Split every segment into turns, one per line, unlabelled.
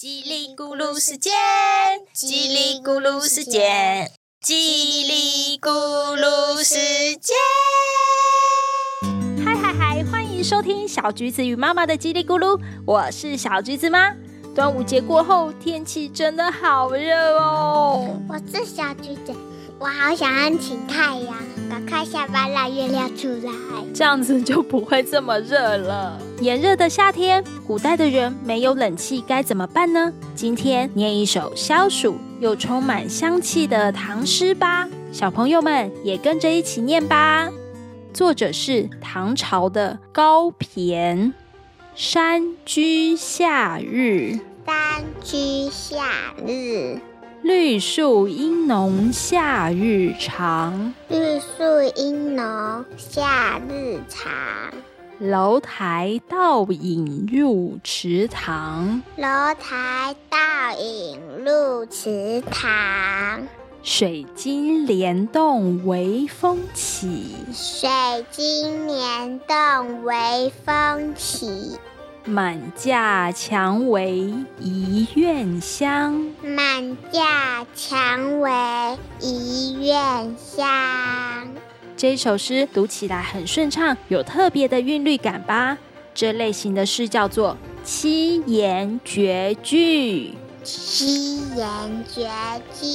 叽里咕噜时间，叽里咕噜时间，叽里咕噜时间。
嗨嗨嗨！欢迎收听小橘子与妈妈的叽里咕噜，我是小橘子妈。端午节过后，天气真的好热哦。
我是小橘子，我好想要请太阳，赶快下班让月亮出来，
这样子就不会这么热了。炎热的夏天，古代的人没有冷气该怎么办呢？今天念一首消暑又充满香气的唐诗吧，小朋友们也跟着一起念吧。作者是唐朝的高骈，山居夏日。
山居夏日，
绿树阴浓夏日长。
绿树阴浓夏日长。
楼台倒影入池塘。
楼台倒影入池塘。
水晶帘动微风起。
水晶帘动微风起。
满架蔷薇一院香，
满架蔷薇一院香。
这首诗读起来很顺畅，有特别的韵律感吧？这类型的诗叫做七言绝句。
七言绝句，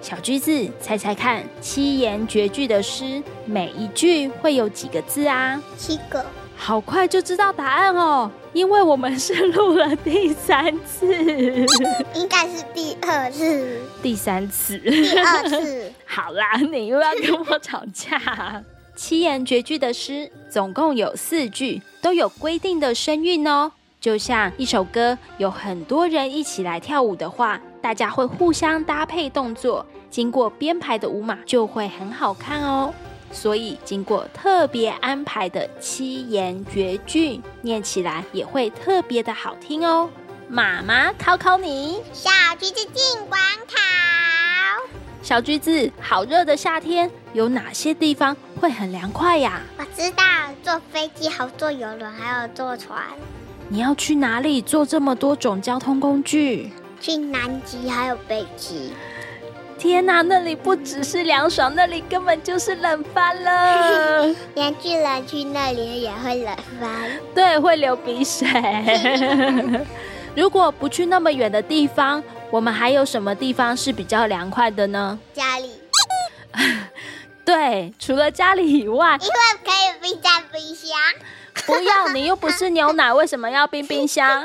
小句子猜猜看，七言绝句的诗每一句会有几个字啊？
七个。
好快就知道答案哦，因为我们是录了第三次，
应该是第二次，
第三次，
第二次。
好啦，你又要跟我吵架。七言绝句的诗总共有四句，都有规定的声韵哦。就像一首歌，有很多人一起来跳舞的话，大家会互相搭配动作，经过编排的舞码就会很好看哦。所以，经过特别安排的七言绝句，念起来也会特别的好听哦。妈妈考考你，
小橘子进广考。
小橘子，好热的夏天，有哪些地方会很凉快呀？
我知道，坐飞机好，坐游轮，还有坐船。
你要去哪里坐这么多种交通工具？
去南极还有北极。
天哪，那里不只是凉爽，那里根本就是冷翻了。
连巨人去那里也会冷翻，
对，会流鼻水。如果不去那么远的地方，我们还有什么地方是比较凉快的呢？
家里。
对，除了家里以外，
因为可以冰在冰箱。
不要，你又不是牛奶，为什么要冰冰箱？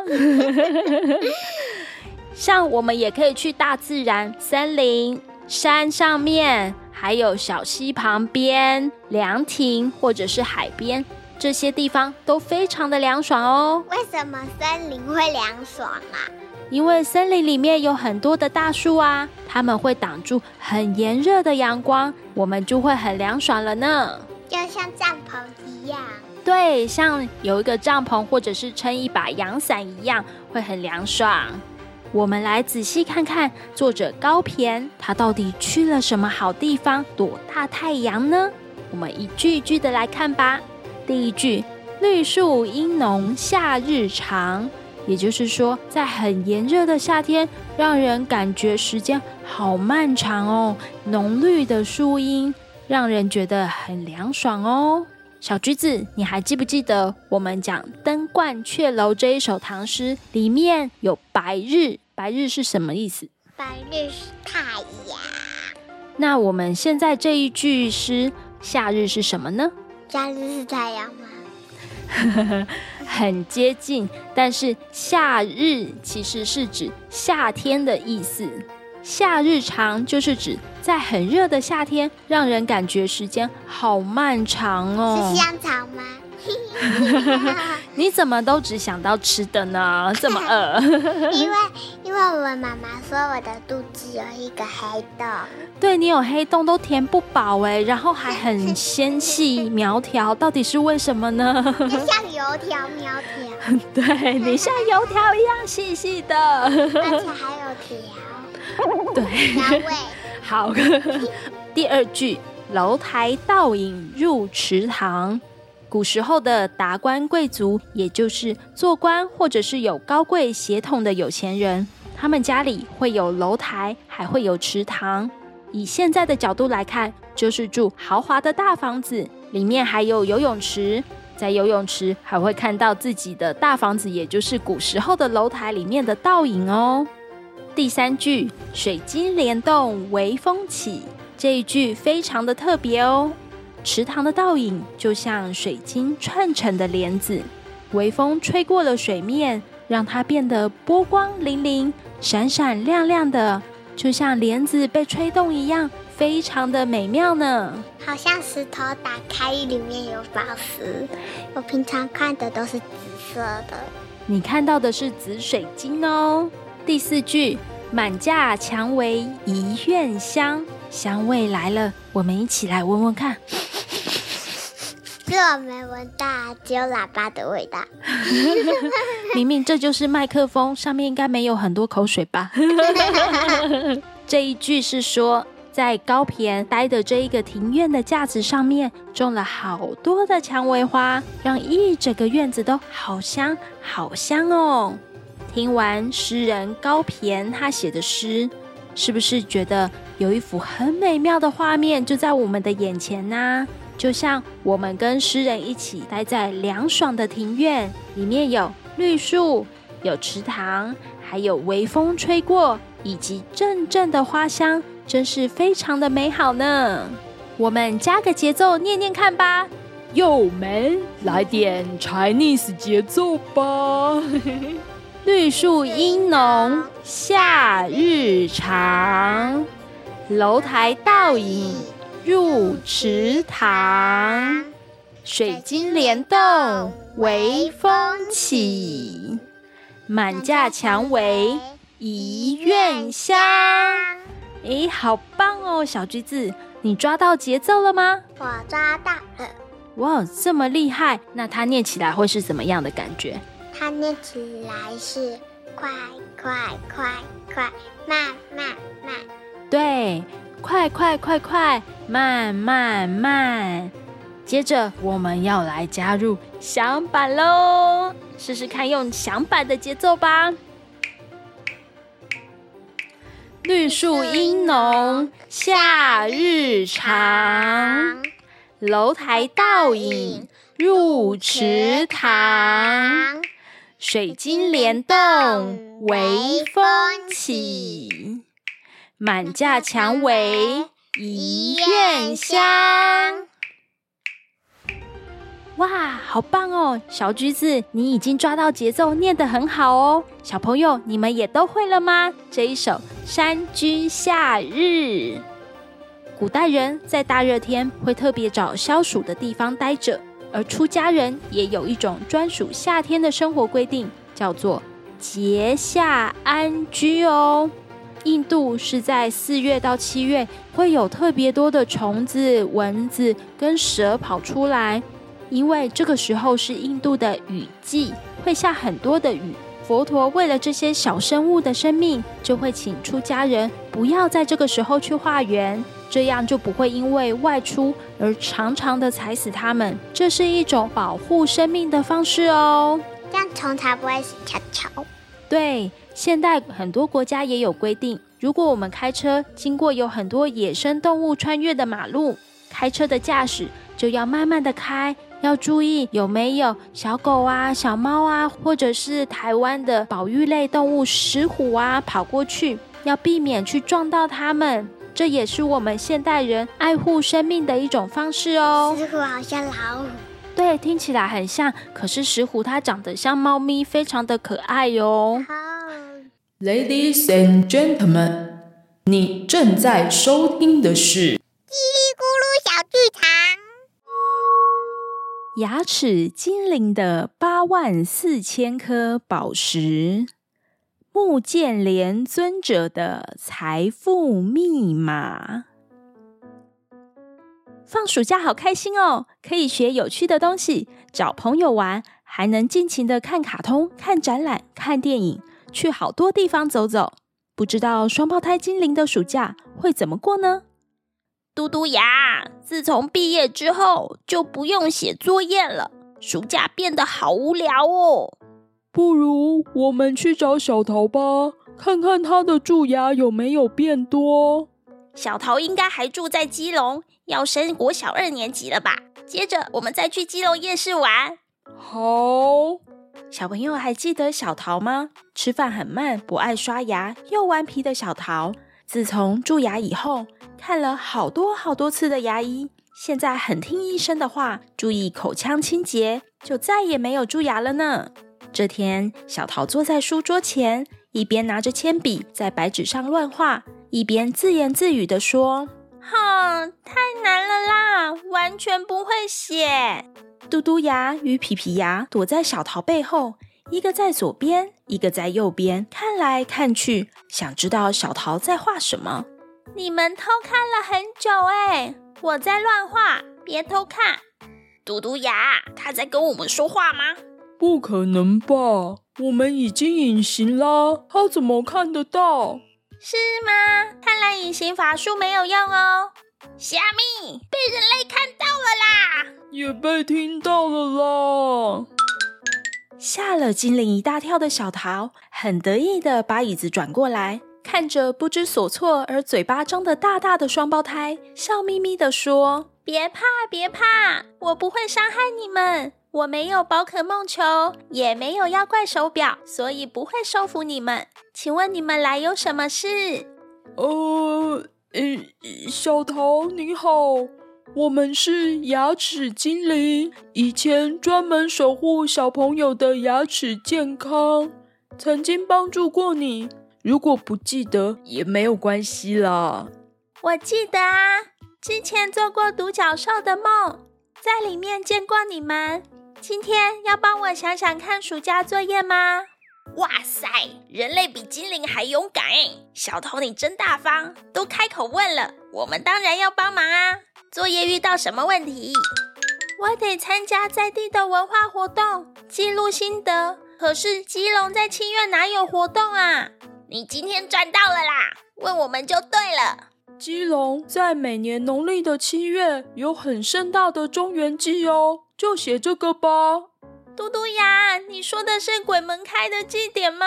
像我们也可以去大自然、森林、山上面，还有小溪旁边、凉亭或者是海边，这些地方都非常的凉爽哦。
为什么森林会凉爽啊？
因为森林里面有很多的大树啊，它们会挡住很炎热的阳光，我们就会很凉爽了呢。
就像帐篷一样。
对，像有一个帐篷或者是撑一把阳伞一样，会很凉爽。我们来仔细看看作者高骈，他到底去了什么好地方躲大太阳呢？我们一句一句的来看吧。第一句“绿树阴浓夏日长”，也就是说，在很炎热的夏天，让人感觉时间好漫长哦。浓绿的树荫让人觉得很凉爽哦。小橘子，你还记不记得我们讲《登鹳雀楼》这一首唐诗里面有“白日”？白日是什么意思？
白日是太阳。
那我们现在这一句诗“夏日”是什么呢？
夏日是太阳
吗？很接近，但是“夏日”其实是指夏天的意思。夏日长就是指在很热的夏天，让人感觉时间好漫长
哦。是香肠吗？
你怎么都只想到吃的呢？这么饿？
因为因为我妈妈说我的肚子有一个黑洞。
对你有黑洞都填不饱哎，然后还很纤细苗条，到底是为什么呢？
像油条苗条。
对你像油条一样细细的，而
且还有条。
对，好。第二句“楼台倒影入池塘”，古时候的达官贵族，也就是做官或者是有高贵血统的有钱人，他们家里会有楼台，还会有池塘。以现在的角度来看，就是住豪华的大房子，里面还有游泳池，在游泳池还会看到自己的大房子，也就是古时候的楼台里面的倒影哦。第三句“水晶帘动微风起”这一句非常的特别哦。池塘的倒影就像水晶串成的帘子，微风吹过了水面，让它变得波光粼粼、闪闪亮亮的，就像帘子被吹动一样，非常的美妙呢。
好像石头打开，里面有宝石。我平常看的都是紫色的，
你看到的是紫水晶哦。第四句“满架蔷薇一院香”，香味来了，我们一起来闻闻看。
是我没闻到，只有喇叭的味道。
明明这就是麦克风，上面应该没有很多口水吧？这一句是说，在高田待的这一个庭院的架子上面，种了好多的蔷薇花，让一整个院子都好香好香哦。听完诗人高骈他写的诗，是不是觉得有一幅很美妙的画面就在我们的眼前呢？就像我们跟诗人一起待在凉爽的庭院，里面有绿树、有池塘，还有微风吹过，以及阵阵的花香，真是非常的美好呢。我们加个节奏念念看吧，
又美，来点 Chinese 节奏吧。
绿树阴浓，夏日长，楼台倒影。入池塘，水晶帘动，微风起，满架蔷薇一院香。哎，好棒哦，小橘子，你抓到节奏了吗？
我抓到了。
哇，这么厉害！那它念起来会是怎么样的感觉？
它念起来是快快快快，慢慢慢。
对。快快快快，慢慢慢。接着我们要来加入响板喽，试试看用响板的节奏吧。绿树阴浓，夏日长，楼台倒影入池塘，水晶帘动，微风起。满架蔷薇一院香，哇，好棒哦！小橘子，你已经抓到节奏，念得很好哦。小朋友，你们也都会了吗？这一首《山居夏日》，古代人在大热天会特别找消暑的地方待着，而出家人也有一种专属夏天的生活规定，叫做节夏安居哦。印度是在四月到七月会有特别多的虫子、蚊子跟蛇跑出来，因为这个时候是印度的雨季，会下很多的雨。佛陀为了这些小生物的生命，就会请出家人不要在这个时候去化缘，这样就不会因为外出而常常的踩死它们。这是一种保护生命的方式哦，
这样虫才不会死翘翘。
对。现代很多国家也有规定，如果我们开车经过有很多野生动物穿越的马路，开车的驾驶就要慢慢的开，要注意有没有小狗啊、小猫啊，或者是台湾的保育类动物石虎啊跑过去，要避免去撞到它们。这也是我们现代人爱护生命的一种方式哦。
石虎好像老虎，
对，听起来很像，可是石虎它长得像猫咪，非常的可爱哟。
Ladies and gentlemen，你正在收听的是《叽
里咕噜小剧场》。
牙齿精灵的八万四千颗宝石，木剑连尊者的财富密码。放暑假好开心哦，可以学有趣的东西，找朋友玩，还能尽情的看卡通、看展览、看电影。去好多地方走走，不知道双胞胎精灵的暑假会怎么过呢？
嘟嘟牙，
自从毕业之后就不用写作业了，暑假变得好无聊哦。
不如我们去找小桃吧，看看他的蛀牙有没有变多。
小桃应该还住在基隆，要升国小二年级了吧？接着我们再去基隆夜市玩。
好，
小朋友还记得小桃吗？吃饭很慢，不爱刷牙，又顽皮的小桃，自从蛀牙以后，看了好多好多次的牙医，现在很听医生的话，注意口腔清洁，就再也没有蛀牙了呢。这天，小桃坐在书桌前，一边拿着铅笔在白纸上乱画，一边自言自语的说：“
哼，太难了啦，完全不会写。”
嘟嘟牙与皮皮牙躲在小桃背后，一个在左边，一个在右边，看来看去，想知道小桃在画什么。
你们偷看了很久哎，我在乱画，别偷看。嘟嘟牙，他在跟我们说话吗？
不可能吧，我们已经隐形啦，他怎么看得到？
是吗？看来隐形法术没有用哦。虾米被人类看到了啦！
也被听到了啦！
吓了精灵一大跳的小桃，很得意的把椅子转过来，看着不知所措而嘴巴张得大大的双胞胎，笑眯眯的说：“
别怕，别怕，我不会伤害你们。我没有宝可梦球，也没有妖怪手表，所以不会收服你们。请问你们来有什么事？”
呃。诶，小桃你好，我们是牙齿精灵，以前专门守护小朋友的牙齿健康，曾经帮助过你。如果不记得也没有关系啦。
我记得啊，之前做过独角兽的梦，在里面见过你们。今天要帮我想想看暑假作业吗？哇塞，人类比精灵还勇敢！小头你真大方，都开口问了，我们当然要帮忙啊。作业遇到什么问题？我得参加在地的文化活动，记录心得。可是基隆在七月哪有活动啊？你今天赚到了啦，问我们就对了。
基隆在每年农历的七月有很盛大的中元祭哦，就写这个吧。
嘟嘟牙，你说的是鬼门开的祭典吗？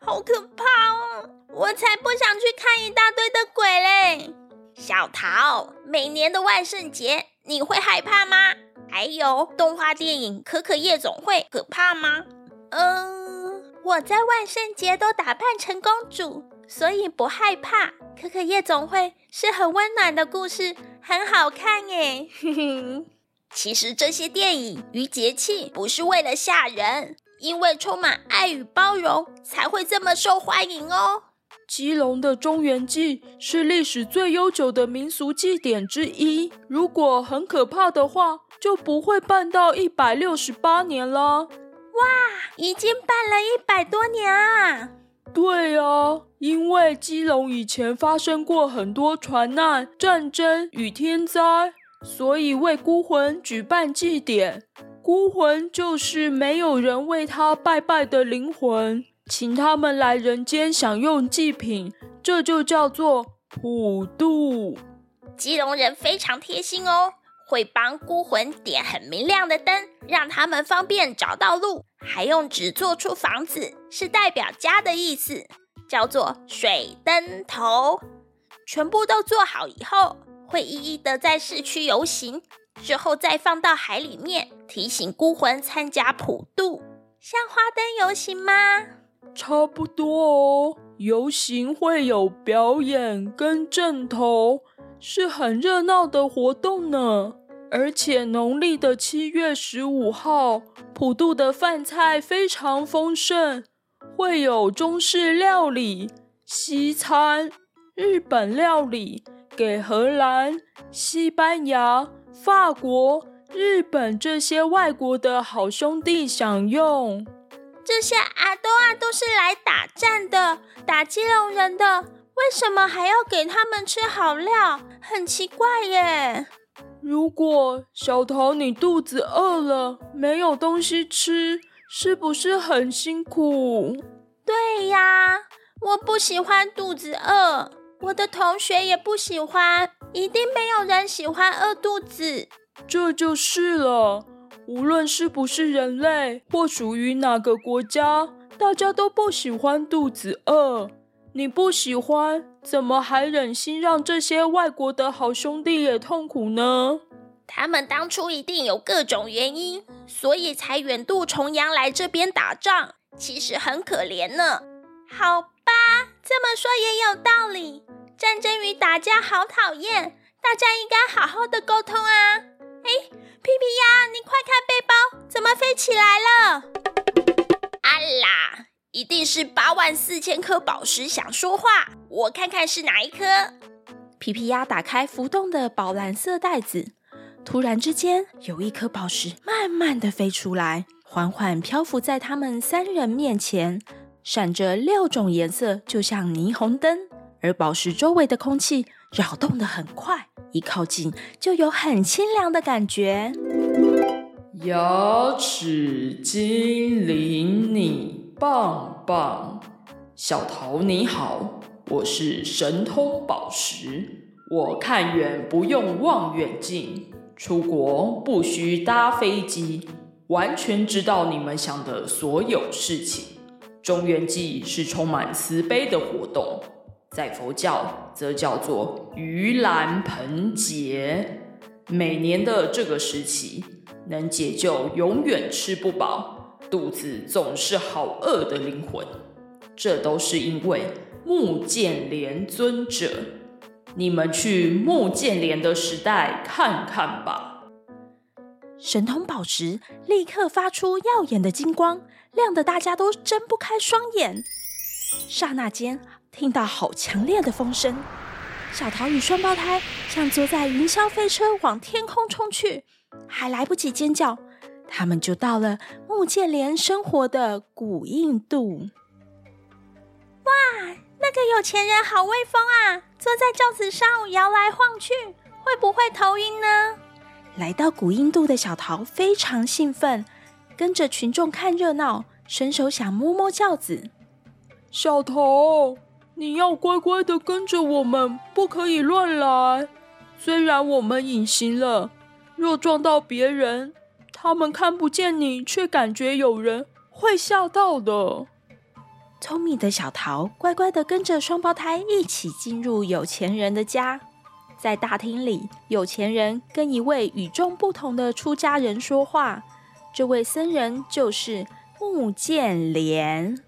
好可怕哦！我才不想去看一大堆的鬼嘞。小桃，每年的万圣节你会害怕吗？还有动画电影《可可夜总会》可怕吗？嗯，我在万圣节都打扮成公主，所以不害怕。《可可夜总会》是很温暖的故事，很好看耶。其实这些电影与节气不是为了吓人，因为充满爱与包容，才会这么受欢迎哦。
基隆的中元祭是历史最悠久的民俗祭典之一，如果很可怕的话，就不会办到一百六十八年了。哇，
已经办了一百多年啊！
对啊，因为基隆以前发生过很多船难、战争与天灾。所以为孤魂举办祭典，孤魂就是没有人为他拜拜的灵魂，请他们来人间享用祭品，这就叫做普渡。
基隆人非常贴心哦，会帮孤魂点很明亮的灯，让他们方便找到路，还用纸做出房子，是代表家的意思，叫做水灯头。全部都做好以后。会一一的在市区游行，之后再放到海里面，提醒孤魂参加普渡，像花灯游行吗？
差不多哦，游行会有表演跟阵头，是很热闹的活动呢。而且农历的七月十五号，普渡的饭菜非常丰盛，会有中式料理、西餐、日本料理。给荷兰、西班牙、法国、日本这些外国的好兄弟享用。
这些阿多啊都是来打战的，打基隆人的，为什么还要给他们吃好料？很奇怪耶。
如果小桃你肚子饿了，没有东西吃，是不是很辛苦？
对呀，我不喜欢肚子饿。我的同学也不喜欢，
一定没有人喜欢饿肚子。
这就是了。无论是不是人类，或属于哪个国家，大家都不喜欢肚子饿。你不喜欢，怎么还忍心让这些外国的好兄弟也痛苦呢？
他们当初一定有各种原因，所以才远渡重洋来这边打仗。其实很可怜呢。好吧，这么说也有道理。战争与打架好讨厌，大家应该好好的沟通啊。哎，皮皮鸭，你快看背包，怎么飞起来了？啊啦，一定是八万四千颗宝石想说话，我看看是哪一颗。
皮皮鸭打开浮动的宝蓝色袋子。突然之间，有一颗宝石慢慢的飞出来，缓缓漂浮在他们三人面前，闪着六种颜色，就像霓虹灯。而宝石周围的空气扰动的很快，一靠近就有很清凉的感觉。
牙齿精灵，你棒棒！小桃你好，我是神通宝石，我看远不用望远镜。出国不需搭飞机，完全知道你们想的所有事情。中元祭是充满慈悲的活动，在佛教则叫做盂兰盆节。每年的这个时期，能解救永远吃不饱、肚子总是好饿的灵魂。这都是因为木剑莲尊者。你们去木剑莲的时代看看吧。
神通宝石立刻发出耀眼的金光，亮得大家都睁不开双眼。刹那间，听到好强烈的风声，小桃与双胞胎像坐在云霄飞车往天空冲去，还来不及尖叫，他们就到了木剑莲生活的古印度。
哇！那个有钱人好威风啊！坐在轿子上摇来晃去，会不会头晕呢？
来到古印度的小桃非常兴奋，跟着群众看热闹，伸手想摸摸轿子。
小桃，你要乖乖的跟着我们，不可以乱来。虽然我们隐形了，若撞到别人，他们看不见你，却感觉有人，会吓到的。
聪明的小桃乖乖的跟着双胞胎一起进入有钱人的家，在大厅里，有钱人跟一位与众不同的出家人说话。这位僧人就是木剑莲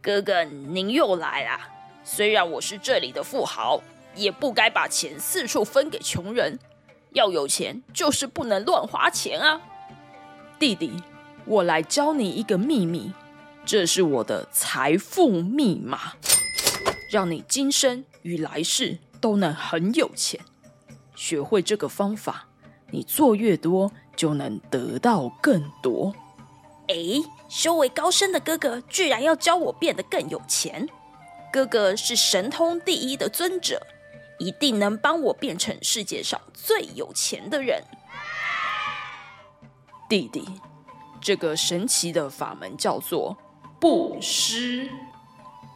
哥哥，您又来啦！虽然我是这里的富豪，也不该把钱四处分给穷人。要有钱，就是不能乱花钱啊！
弟弟，我来教你一个秘密。这是我的财富密码，让你今生与来世都能很有钱。学会这个方法，你做越多，就能得到更多。
哎，修为高深的哥哥居然要教我变得更有钱！哥哥是神通第一的尊者，一定能帮我变成世界上最有钱的人。
弟弟，这个神奇的法门叫做。布施，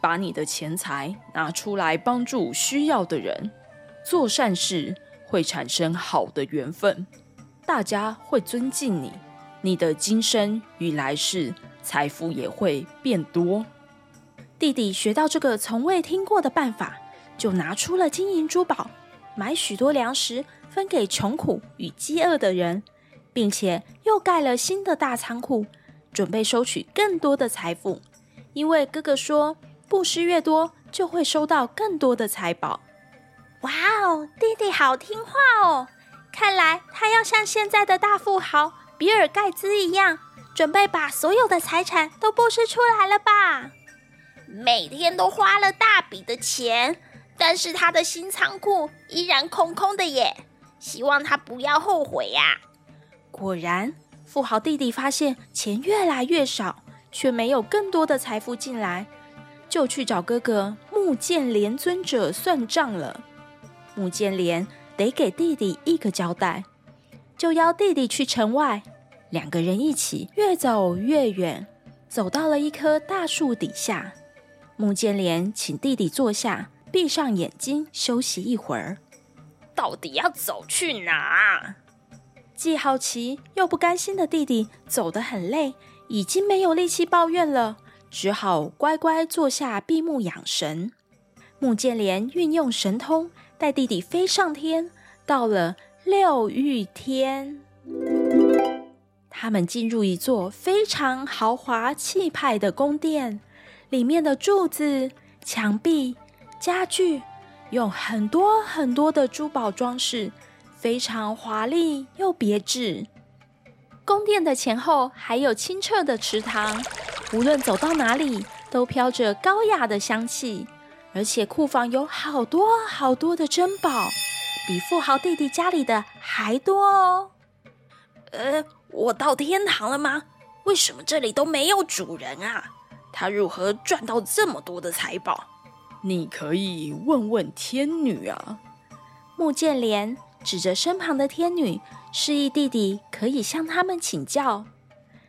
把你的钱财拿出来帮助需要的人，做善事会产生好的缘分，大家会尊敬你，你的今生与来世财富也会变多。
弟弟学到这个从未听过的办法，就拿出了金银珠宝，买许多粮食分给穷苦与饥饿的人，并且又盖了新的大仓库。准备收取更多的财富，因为哥哥说布施越多，就会收到更多的财宝。
哇哦，弟弟好听话哦！看来他要像现在的大富豪比尔盖茨一样，准备把所有的财产都布施出来了吧？每天都花了大笔的钱，但是他的新仓库依然空空的耶。希望他不要后悔呀！
果然。富豪弟弟发现钱越来越少，却没有更多的财富进来，就去找哥哥木剑莲尊者算账了。木剑莲得给弟弟一个交代，就邀弟弟去城外。两个人一起越走越远，走到了一棵大树底下。木剑莲请弟弟坐下，闭上眼睛休息一会儿。
到底要走去哪？
既好奇又不甘心的弟弟走得很累，已经没有力气抱怨了，只好乖乖坐下闭目养神。穆建莲运用神通，带弟弟飞上天，到了六欲天。他们进入一座非常豪华气派的宫殿，里面的柱子、墙壁、家具用很多很多的珠宝装饰，非常华丽又别致。宫殿的前后还有清澈的池塘，无论走到哪里都飘着高雅的香气。而且库房有好多好多的珍宝，比富豪弟弟家里的还多哦。
呃。我到天堂了吗？为什么这里都没有主人啊？他如何赚到这么多的财宝？
你可以问问天女啊。
木剑莲指着身旁的天女，示意弟弟可以向他们请教。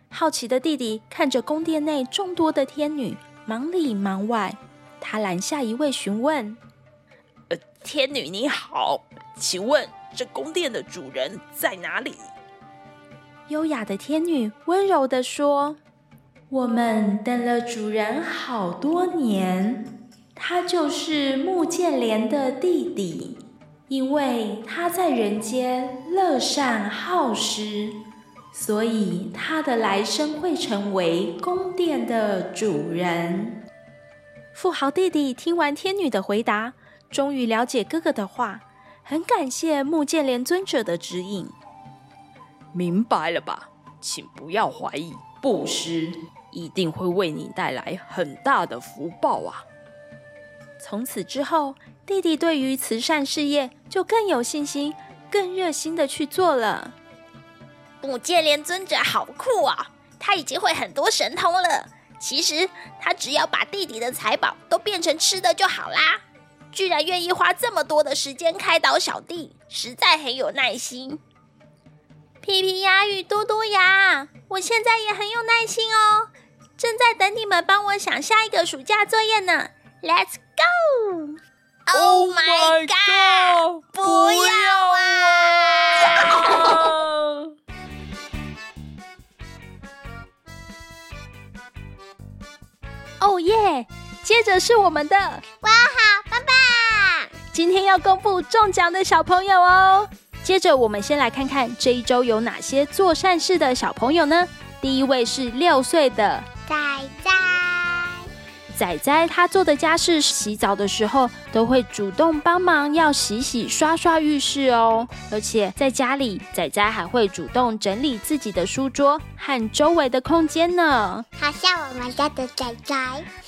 好奇的弟弟看着宫殿内众多的天女，忙里忙外。他拦下一位询问：“
呃，天女你好，请问这宫殿的主人在哪里？”
优雅的天女温柔的说：“我们等了主人好多年，他就是木剑莲的弟弟。因为他在人间乐善好施，所以他的来生会成为宫殿的主人。”富豪弟弟听完天女的回答，终于了解哥哥的话，很感谢木剑莲尊者的指引。
明白了吧？请不要怀疑，布施一定会为你带来很大的福报啊！
从此之后，弟弟对于慈善事业就更有信心，更热心的去做了。
木剑莲尊者好酷啊！他已经会很多神通了。其实他只要把弟弟的财宝都变成吃的就好啦。居然愿意花这么多的时间开导小弟，实在很有耐心。皮皮鸭与嘟嘟鸭，我现在也很有耐心哦，正在等你们帮我想下一个暑假作业呢。Let's
go！Oh my god！
不要啊！
哦耶！接着是我们的
哇，好棒棒！
今天要公布中奖的小朋友哦。接着，我们先来看看这一周有哪些做善事的小朋友呢？第一位是六岁的
仔仔，
仔仔他做的家事，洗澡的时候都会主动帮忙，要洗洗刷刷浴室哦。而且在家里，仔仔还会主动整理自己的书桌和周围的空间呢。
好像我们家的仔仔，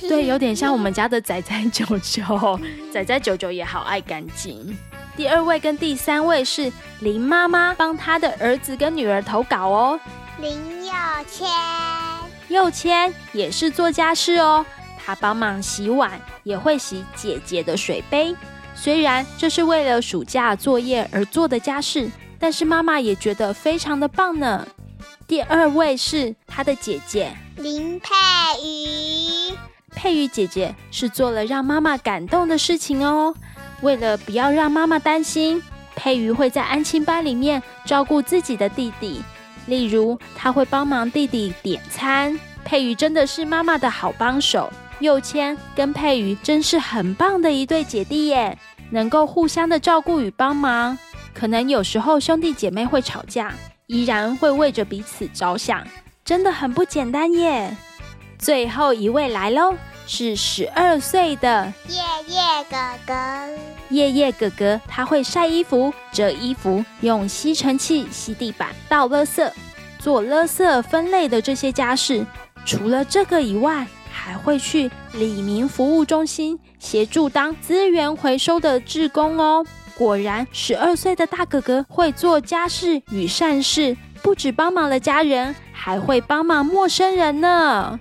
对，有点像我们家的仔仔九九，仔仔九九也好爱干净。第二位跟第三位是林妈妈帮她的儿子跟女儿投稿哦。
林佑谦，
佑谦也是做家事哦，他帮忙洗碗，也会洗姐姐的水杯。虽然这是为了暑假作业而做的家事，但是妈妈也觉得非常的棒呢。第二位是他的姐姐
林佩瑜，
佩瑜姐姐是做了让妈妈感动的事情哦。为了不要让妈妈担心，佩瑜会在安亲班里面照顾自己的弟弟。例如，他会帮忙弟弟点餐。佩瑜真的是妈妈的好帮手。佑谦跟佩瑜真是很棒的一对姐弟耶，能够互相的照顾与帮忙。可能有时候兄弟姐妹会吵架，依然会为着彼此着想，真的很不简单耶。最后一位来喽。是十二岁的
夜夜哥哥。
夜夜哥哥他会晒衣服、折衣服，用吸尘器吸地板、倒垃圾、做垃圾分类的这些家事。除了这个以外，还会去李明服务中心协助当资源回收的志工哦。果然，十二岁的大哥哥会做家事与善事，不止帮忙了家人，还会帮忙陌生人呢。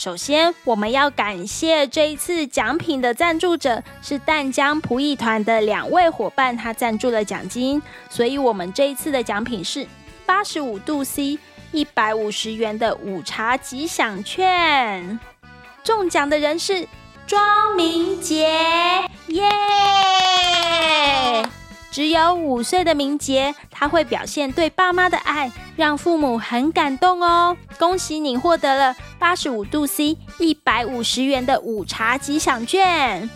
首先，我们要感谢这一次奖品的赞助者是淡江仆役团的两位伙伴，他赞助了奖金，所以我们这一次的奖品是八十五度 C 一百五十元的午茶吉祥券。中奖的人是庄明杰，耶！只有五岁的明杰，他会表现对爸妈的爱，让父母很感动哦。恭喜你获得了八十五度 C 一百五十元的午茶吉祥券。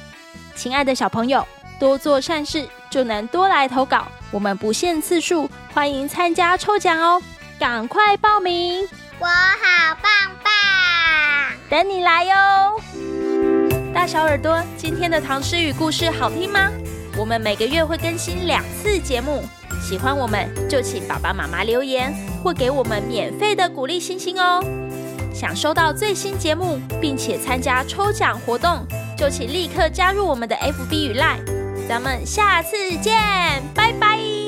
亲爱的小朋友，多做善事就能多来投稿，我们不限次数，欢迎参加抽奖哦！赶快报名，
我好棒棒，
等你来哟！大小耳朵，今天的唐诗与故事好听吗？我们每个月会更新两次节目，喜欢我们就请爸爸妈妈留言或给我们免费的鼓励星星哦。想收到最新节目并且参加抽奖活动，就请立刻加入我们的 FB 与 Line。咱们下次见，拜拜。